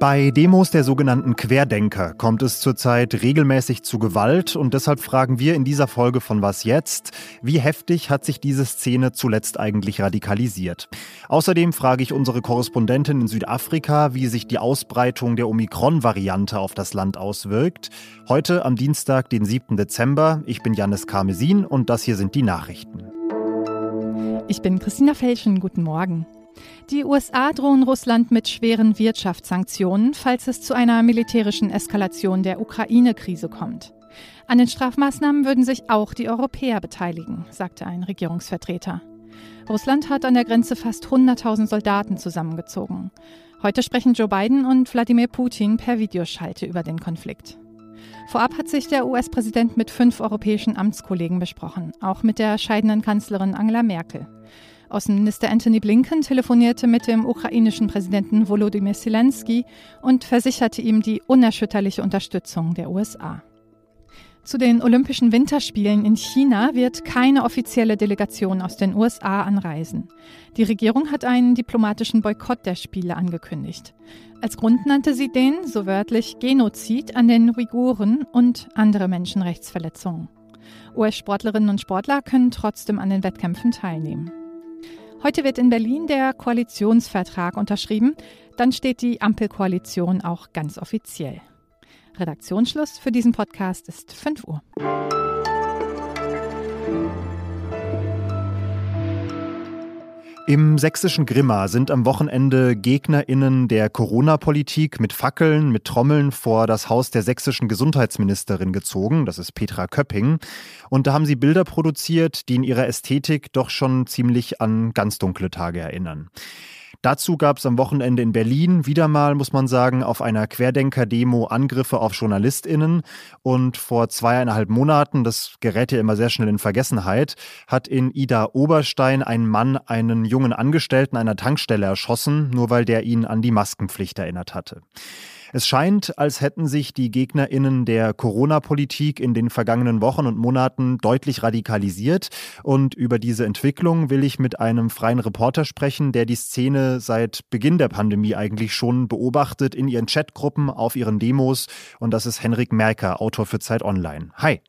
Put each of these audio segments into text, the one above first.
Bei Demos der sogenannten Querdenker kommt es zurzeit regelmäßig zu Gewalt und deshalb fragen wir in dieser Folge von Was jetzt, wie heftig hat sich diese Szene zuletzt eigentlich radikalisiert? Außerdem frage ich unsere Korrespondentin in Südafrika, wie sich die Ausbreitung der Omikron-Variante auf das Land auswirkt. Heute am Dienstag, den 7. Dezember. Ich bin Janis Karmesin und das hier sind die Nachrichten. Ich bin Christina Felschen. Guten Morgen. Die USA drohen Russland mit schweren Wirtschaftssanktionen, falls es zu einer militärischen Eskalation der Ukraine-Krise kommt. An den Strafmaßnahmen würden sich auch die Europäer beteiligen, sagte ein Regierungsvertreter. Russland hat an der Grenze fast 100.000 Soldaten zusammengezogen. Heute sprechen Joe Biden und Wladimir Putin per Videoschalte über den Konflikt. Vorab hat sich der US-Präsident mit fünf europäischen Amtskollegen besprochen, auch mit der scheidenden Kanzlerin Angela Merkel. Außenminister Anthony Blinken telefonierte mit dem ukrainischen Präsidenten Volodymyr Zelensky und versicherte ihm die unerschütterliche Unterstützung der USA. Zu den Olympischen Winterspielen in China wird keine offizielle Delegation aus den USA anreisen. Die Regierung hat einen diplomatischen Boykott der Spiele angekündigt. Als Grund nannte sie den, so wörtlich, Genozid an den Uiguren und andere Menschenrechtsverletzungen. US-Sportlerinnen und Sportler können trotzdem an den Wettkämpfen teilnehmen. Heute wird in Berlin der Koalitionsvertrag unterschrieben. Dann steht die Ampelkoalition auch ganz offiziell. Redaktionsschluss für diesen Podcast ist 5 Uhr. Im sächsischen Grimma sind am Wochenende GegnerInnen der Corona-Politik mit Fackeln, mit Trommeln vor das Haus der sächsischen Gesundheitsministerin gezogen. Das ist Petra Köpping. Und da haben sie Bilder produziert, die in ihrer Ästhetik doch schon ziemlich an ganz dunkle Tage erinnern. Dazu gab es am Wochenende in Berlin wieder mal, muss man sagen, auf einer Querdenker-Demo Angriffe auf JournalistInnen. Und vor zweieinhalb Monaten, das gerät ja immer sehr schnell in Vergessenheit, hat in Ida Oberstein ein Mann einen jungen Angestellten einer Tankstelle erschossen, nur weil der ihn an die Maskenpflicht erinnert hatte. Es scheint, als hätten sich die Gegnerinnen der Corona-Politik in den vergangenen Wochen und Monaten deutlich radikalisiert. Und über diese Entwicklung will ich mit einem freien Reporter sprechen, der die Szene seit Beginn der Pandemie eigentlich schon beobachtet in ihren Chatgruppen, auf ihren Demos. Und das ist Henrik Merker, Autor für Zeit Online. Hi.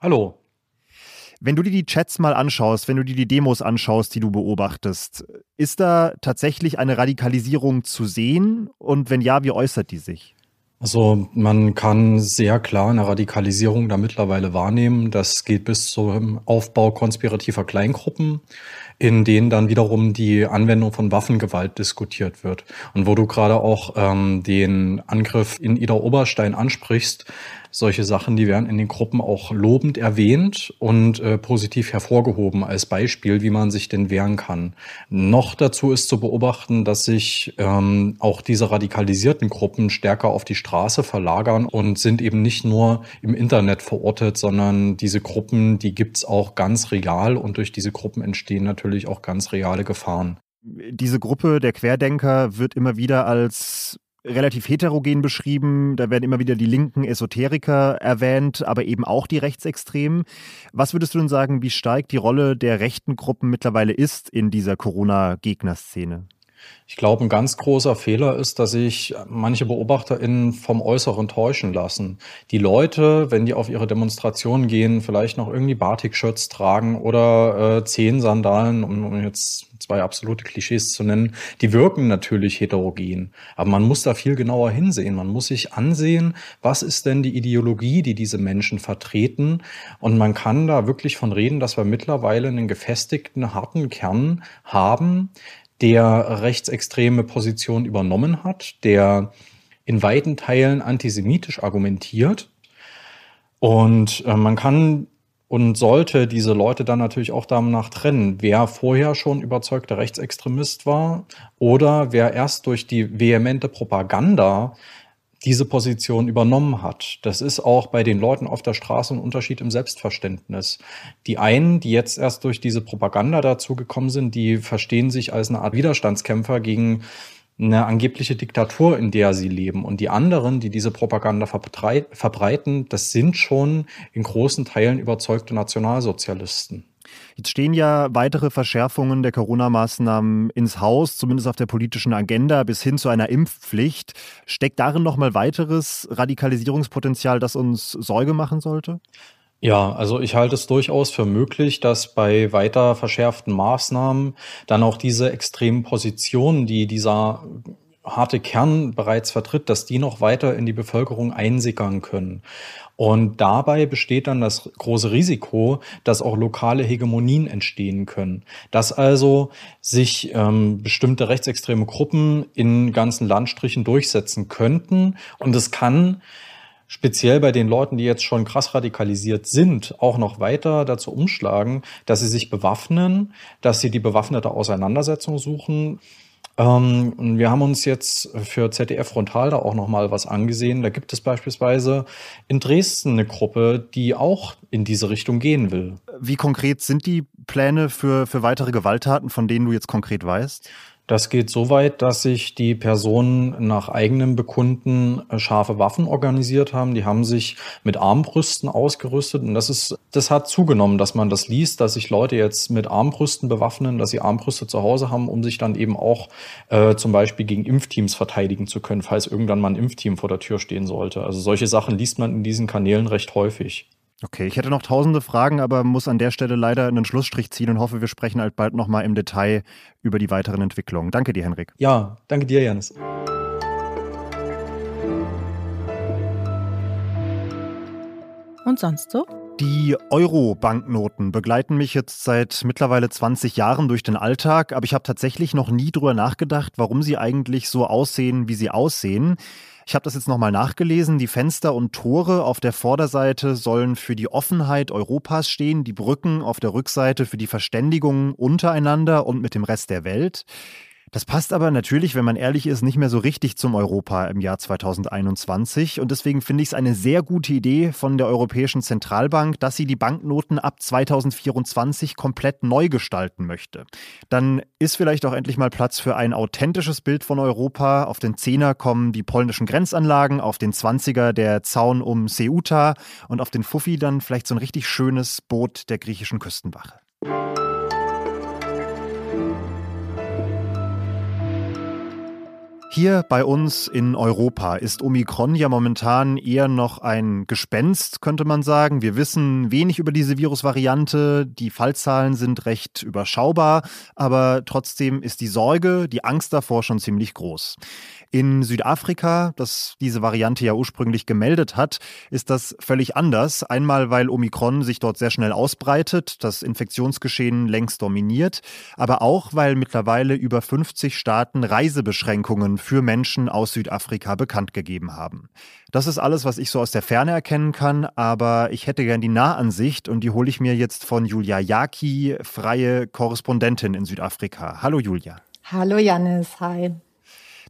Hallo. Wenn du dir die Chats mal anschaust, wenn du dir die Demos anschaust, die du beobachtest, ist da tatsächlich eine Radikalisierung zu sehen? Und wenn ja, wie äußert die sich? Also man kann sehr klar eine Radikalisierung da mittlerweile wahrnehmen. Das geht bis zum Aufbau konspirativer Kleingruppen, in denen dann wiederum die Anwendung von Waffengewalt diskutiert wird. Und wo du gerade auch ähm, den Angriff in Ida Oberstein ansprichst, solche Sachen, die werden in den Gruppen auch lobend erwähnt und äh, positiv hervorgehoben als Beispiel, wie man sich denn wehren kann. Noch dazu ist zu beobachten, dass sich ähm, auch diese radikalisierten Gruppen stärker auf die Straße verlagern und sind eben nicht nur im Internet verortet, sondern diese Gruppen, die gibt's auch ganz real und durch diese Gruppen entstehen natürlich auch ganz reale Gefahren. Diese Gruppe der Querdenker wird immer wieder als relativ heterogen beschrieben. Da werden immer wieder die linken Esoteriker erwähnt, aber eben auch die Rechtsextremen. Was würdest du denn sagen, wie stark die Rolle der rechten Gruppen mittlerweile ist in dieser Corona-Gegnerszene? Ich glaube, ein ganz großer Fehler ist, dass sich manche BeobachterInnen vom Äußeren täuschen lassen. Die Leute, wenn die auf ihre Demonstrationen gehen, vielleicht noch irgendwie Batik-Shirts tragen oder äh, Zehensandalen, um, um jetzt zwei absolute Klischees zu nennen, die wirken natürlich heterogen. Aber man muss da viel genauer hinsehen. Man muss sich ansehen, was ist denn die Ideologie, die diese Menschen vertreten. Und man kann da wirklich von reden, dass wir mittlerweile einen gefestigten, harten Kern haben, der rechtsextreme Positionen übernommen hat, der in weiten Teilen antisemitisch argumentiert. Und äh, man kann und sollte diese Leute dann natürlich auch danach trennen, wer vorher schon überzeugter Rechtsextremist war oder wer erst durch die vehemente Propaganda diese Position übernommen hat. Das ist auch bei den Leuten auf der Straße ein Unterschied im Selbstverständnis. Die einen, die jetzt erst durch diese Propaganda dazugekommen sind, die verstehen sich als eine Art Widerstandskämpfer gegen eine angebliche Diktatur, in der sie leben. Und die anderen, die diese Propaganda verbreiten, das sind schon in großen Teilen überzeugte Nationalsozialisten. Jetzt stehen ja weitere Verschärfungen der Corona-Maßnahmen ins Haus, zumindest auf der politischen Agenda, bis hin zu einer Impfpflicht. Steckt darin noch mal weiteres Radikalisierungspotenzial, das uns Sorge machen sollte? Ja, also ich halte es durchaus für möglich, dass bei weiter verschärften Maßnahmen dann auch diese extremen Positionen, die dieser harte Kern bereits vertritt, dass die noch weiter in die Bevölkerung einsickern können. Und dabei besteht dann das große Risiko, dass auch lokale Hegemonien entstehen können. Dass also sich ähm, bestimmte rechtsextreme Gruppen in ganzen Landstrichen durchsetzen könnten. Und es kann speziell bei den Leuten, die jetzt schon krass radikalisiert sind, auch noch weiter dazu umschlagen, dass sie sich bewaffnen, dass sie die bewaffnete Auseinandersetzung suchen ähm, wir haben uns jetzt für ZDF Frontal da auch nochmal was angesehen. Da gibt es beispielsweise in Dresden eine Gruppe, die auch in diese Richtung gehen will. Wie konkret sind die Pläne für, für weitere Gewalttaten, von denen du jetzt konkret weißt? Das geht so weit, dass sich die Personen nach eigenem Bekunden äh, scharfe Waffen organisiert haben. Die haben sich mit Armbrüsten ausgerüstet und das ist, das hat zugenommen, dass man das liest, dass sich Leute jetzt mit Armbrüsten bewaffnen, dass sie Armbrüste zu Hause haben, um sich dann eben auch äh, zum Beispiel gegen Impfteams verteidigen zu können, falls irgendwann mal ein Impfteam vor der Tür stehen sollte. Also solche Sachen liest man in diesen Kanälen recht häufig. Okay, ich hätte noch tausende Fragen, aber muss an der Stelle leider einen Schlussstrich ziehen und hoffe, wir sprechen halt bald nochmal im Detail über die weiteren Entwicklungen. Danke dir, Henrik. Ja, danke dir, Janis. Und sonst so? Die Euro-Banknoten begleiten mich jetzt seit mittlerweile 20 Jahren durch den Alltag, aber ich habe tatsächlich noch nie drüber nachgedacht, warum sie eigentlich so aussehen, wie sie aussehen. Ich habe das jetzt nochmal nachgelesen. Die Fenster und Tore auf der Vorderseite sollen für die Offenheit Europas stehen, die Brücken auf der Rückseite für die Verständigung untereinander und mit dem Rest der Welt. Das passt aber natürlich, wenn man ehrlich ist, nicht mehr so richtig zum Europa im Jahr 2021. Und deswegen finde ich es eine sehr gute Idee von der Europäischen Zentralbank, dass sie die Banknoten ab 2024 komplett neu gestalten möchte. Dann ist vielleicht auch endlich mal Platz für ein authentisches Bild von Europa. Auf den Zehner kommen die polnischen Grenzanlagen, auf den Zwanziger der Zaun um Ceuta und auf den Fuffi dann vielleicht so ein richtig schönes Boot der griechischen Küstenwache. Hier bei uns in Europa ist Omikron ja momentan eher noch ein Gespenst, könnte man sagen. Wir wissen wenig über diese Virusvariante. Die Fallzahlen sind recht überschaubar, aber trotzdem ist die Sorge, die Angst davor schon ziemlich groß. In Südafrika, das diese Variante ja ursprünglich gemeldet hat, ist das völlig anders. Einmal, weil Omikron sich dort sehr schnell ausbreitet, das Infektionsgeschehen längst dominiert, aber auch, weil mittlerweile über 50 Staaten Reisebeschränkungen für Menschen aus Südafrika bekannt gegeben haben. Das ist alles, was ich so aus der Ferne erkennen kann, aber ich hätte gern die Nahansicht und die hole ich mir jetzt von Julia Jaki, freie Korrespondentin in Südafrika. Hallo Julia. Hallo Janis, hi.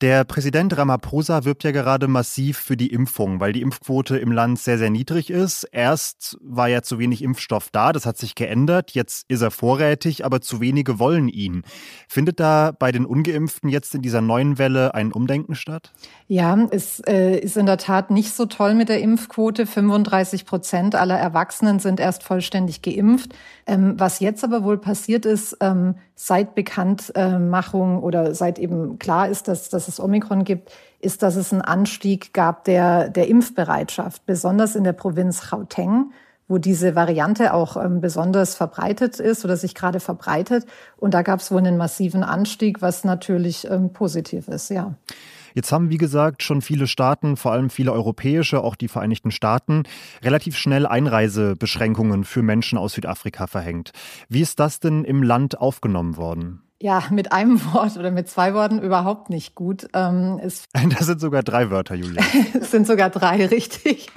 Der Präsident Ramaphosa wirbt ja gerade massiv für die Impfung, weil die Impfquote im Land sehr, sehr niedrig ist. Erst war ja zu wenig Impfstoff da, das hat sich geändert. Jetzt ist er vorrätig, aber zu wenige wollen ihn. Findet da bei den Ungeimpften jetzt in dieser neuen Welle ein Umdenken statt? Ja, es äh, ist in der Tat nicht so toll mit der Impfquote. 35 Prozent aller Erwachsenen sind erst vollständig geimpft. Ähm, was jetzt aber wohl passiert ist, ähm, seit Bekanntmachung oder seit eben klar ist, dass, dass es Omikron gibt, ist, dass es einen Anstieg gab der, der Impfbereitschaft, besonders in der Provinz Gauteng wo diese Variante auch ähm, besonders verbreitet ist oder sich gerade verbreitet. Und da gab es wohl einen massiven Anstieg, was natürlich ähm, positiv ist, ja. Jetzt haben, wie gesagt, schon viele Staaten, vor allem viele europäische, auch die Vereinigten Staaten, relativ schnell Einreisebeschränkungen für Menschen aus Südafrika verhängt. Wie ist das denn im Land aufgenommen worden? Ja, mit einem Wort oder mit zwei Worten überhaupt nicht gut. Ähm, es das sind sogar drei Wörter, Julia. es sind sogar drei, richtig.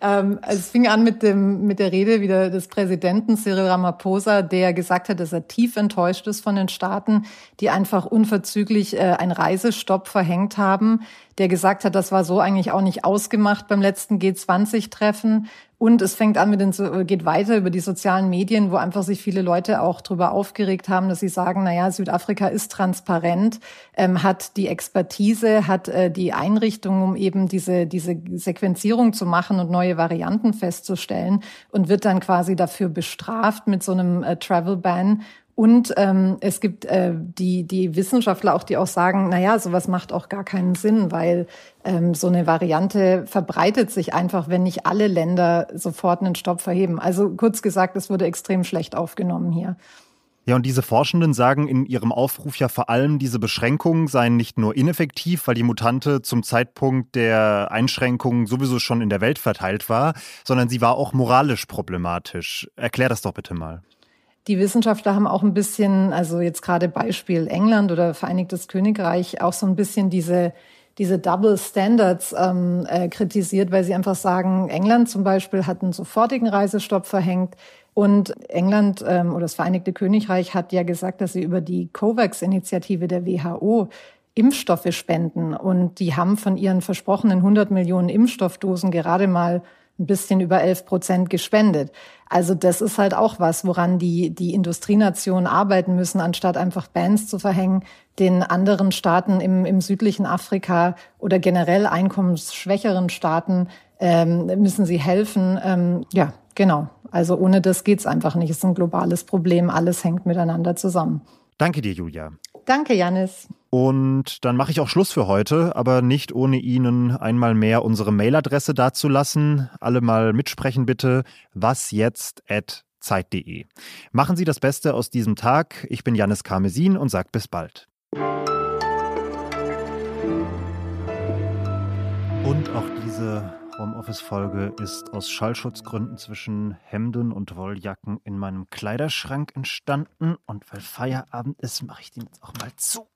ähm, es fing an mit, dem, mit der Rede wieder des Präsidenten Cyril Ramaphosa, der gesagt hat, dass er tief enttäuscht ist von den Staaten, die einfach unverzüglich äh, einen Reisestopp verhängt haben der gesagt hat, das war so eigentlich auch nicht ausgemacht beim letzten G20-Treffen Und es fängt an mit den, geht weiter über die sozialen Medien, wo einfach sich viele Leute auch darüber aufgeregt haben, dass sie sagen, na ja, Südafrika ist transparent, ähm, hat die Expertise, hat äh, die Einrichtung, um eben diese, diese Sequenzierung zu machen und neue Varianten festzustellen und wird dann quasi dafür bestraft mit so einem äh, Travel Ban. Und ähm, es gibt äh, die, die Wissenschaftler auch, die auch sagen, na ja, sowas macht auch gar keinen Sinn, weil ähm, so eine Variante verbreitet sich einfach, wenn nicht alle Länder sofort einen Stopp verheben. Also kurz gesagt, es wurde extrem schlecht aufgenommen hier. Ja, und diese Forschenden sagen in ihrem Aufruf ja vor allem, diese Beschränkungen seien nicht nur ineffektiv, weil die Mutante zum Zeitpunkt der Einschränkungen sowieso schon in der Welt verteilt war, sondern sie war auch moralisch problematisch. Erklär das doch bitte mal. Die Wissenschaftler haben auch ein bisschen, also jetzt gerade Beispiel England oder Vereinigtes Königreich, auch so ein bisschen diese diese Double Standards ähm, äh, kritisiert, weil sie einfach sagen, England zum Beispiel hat einen sofortigen Reisestopp verhängt und England ähm, oder das Vereinigte Königreich hat ja gesagt, dass sie über die COVAX-Initiative der WHO Impfstoffe spenden. Und die haben von ihren versprochenen 100 Millionen Impfstoffdosen gerade mal ein bisschen über 11 Prozent gespendet. Also das ist halt auch was, woran die, die Industrienationen arbeiten müssen, anstatt einfach Bans zu verhängen, den anderen Staaten im, im südlichen Afrika oder generell einkommensschwächeren Staaten ähm, müssen sie helfen. Ähm, ja, genau. Also ohne das geht's einfach nicht. Es ist ein globales Problem. Alles hängt miteinander zusammen. Danke dir, Julia. Danke, Janis. Und dann mache ich auch Schluss für heute, aber nicht ohne Ihnen einmal mehr unsere Mailadresse dazulassen. Alle mal mitsprechen bitte. Was jetzt at Zeit.de. Machen Sie das Beste aus diesem Tag. Ich bin Janis Karmesin und sage bis bald. Und auch diese Homeoffice-Folge ist aus Schallschutzgründen zwischen Hemden und Wolljacken in meinem Kleiderschrank entstanden. Und weil Feierabend ist, mache ich den jetzt auch mal zu.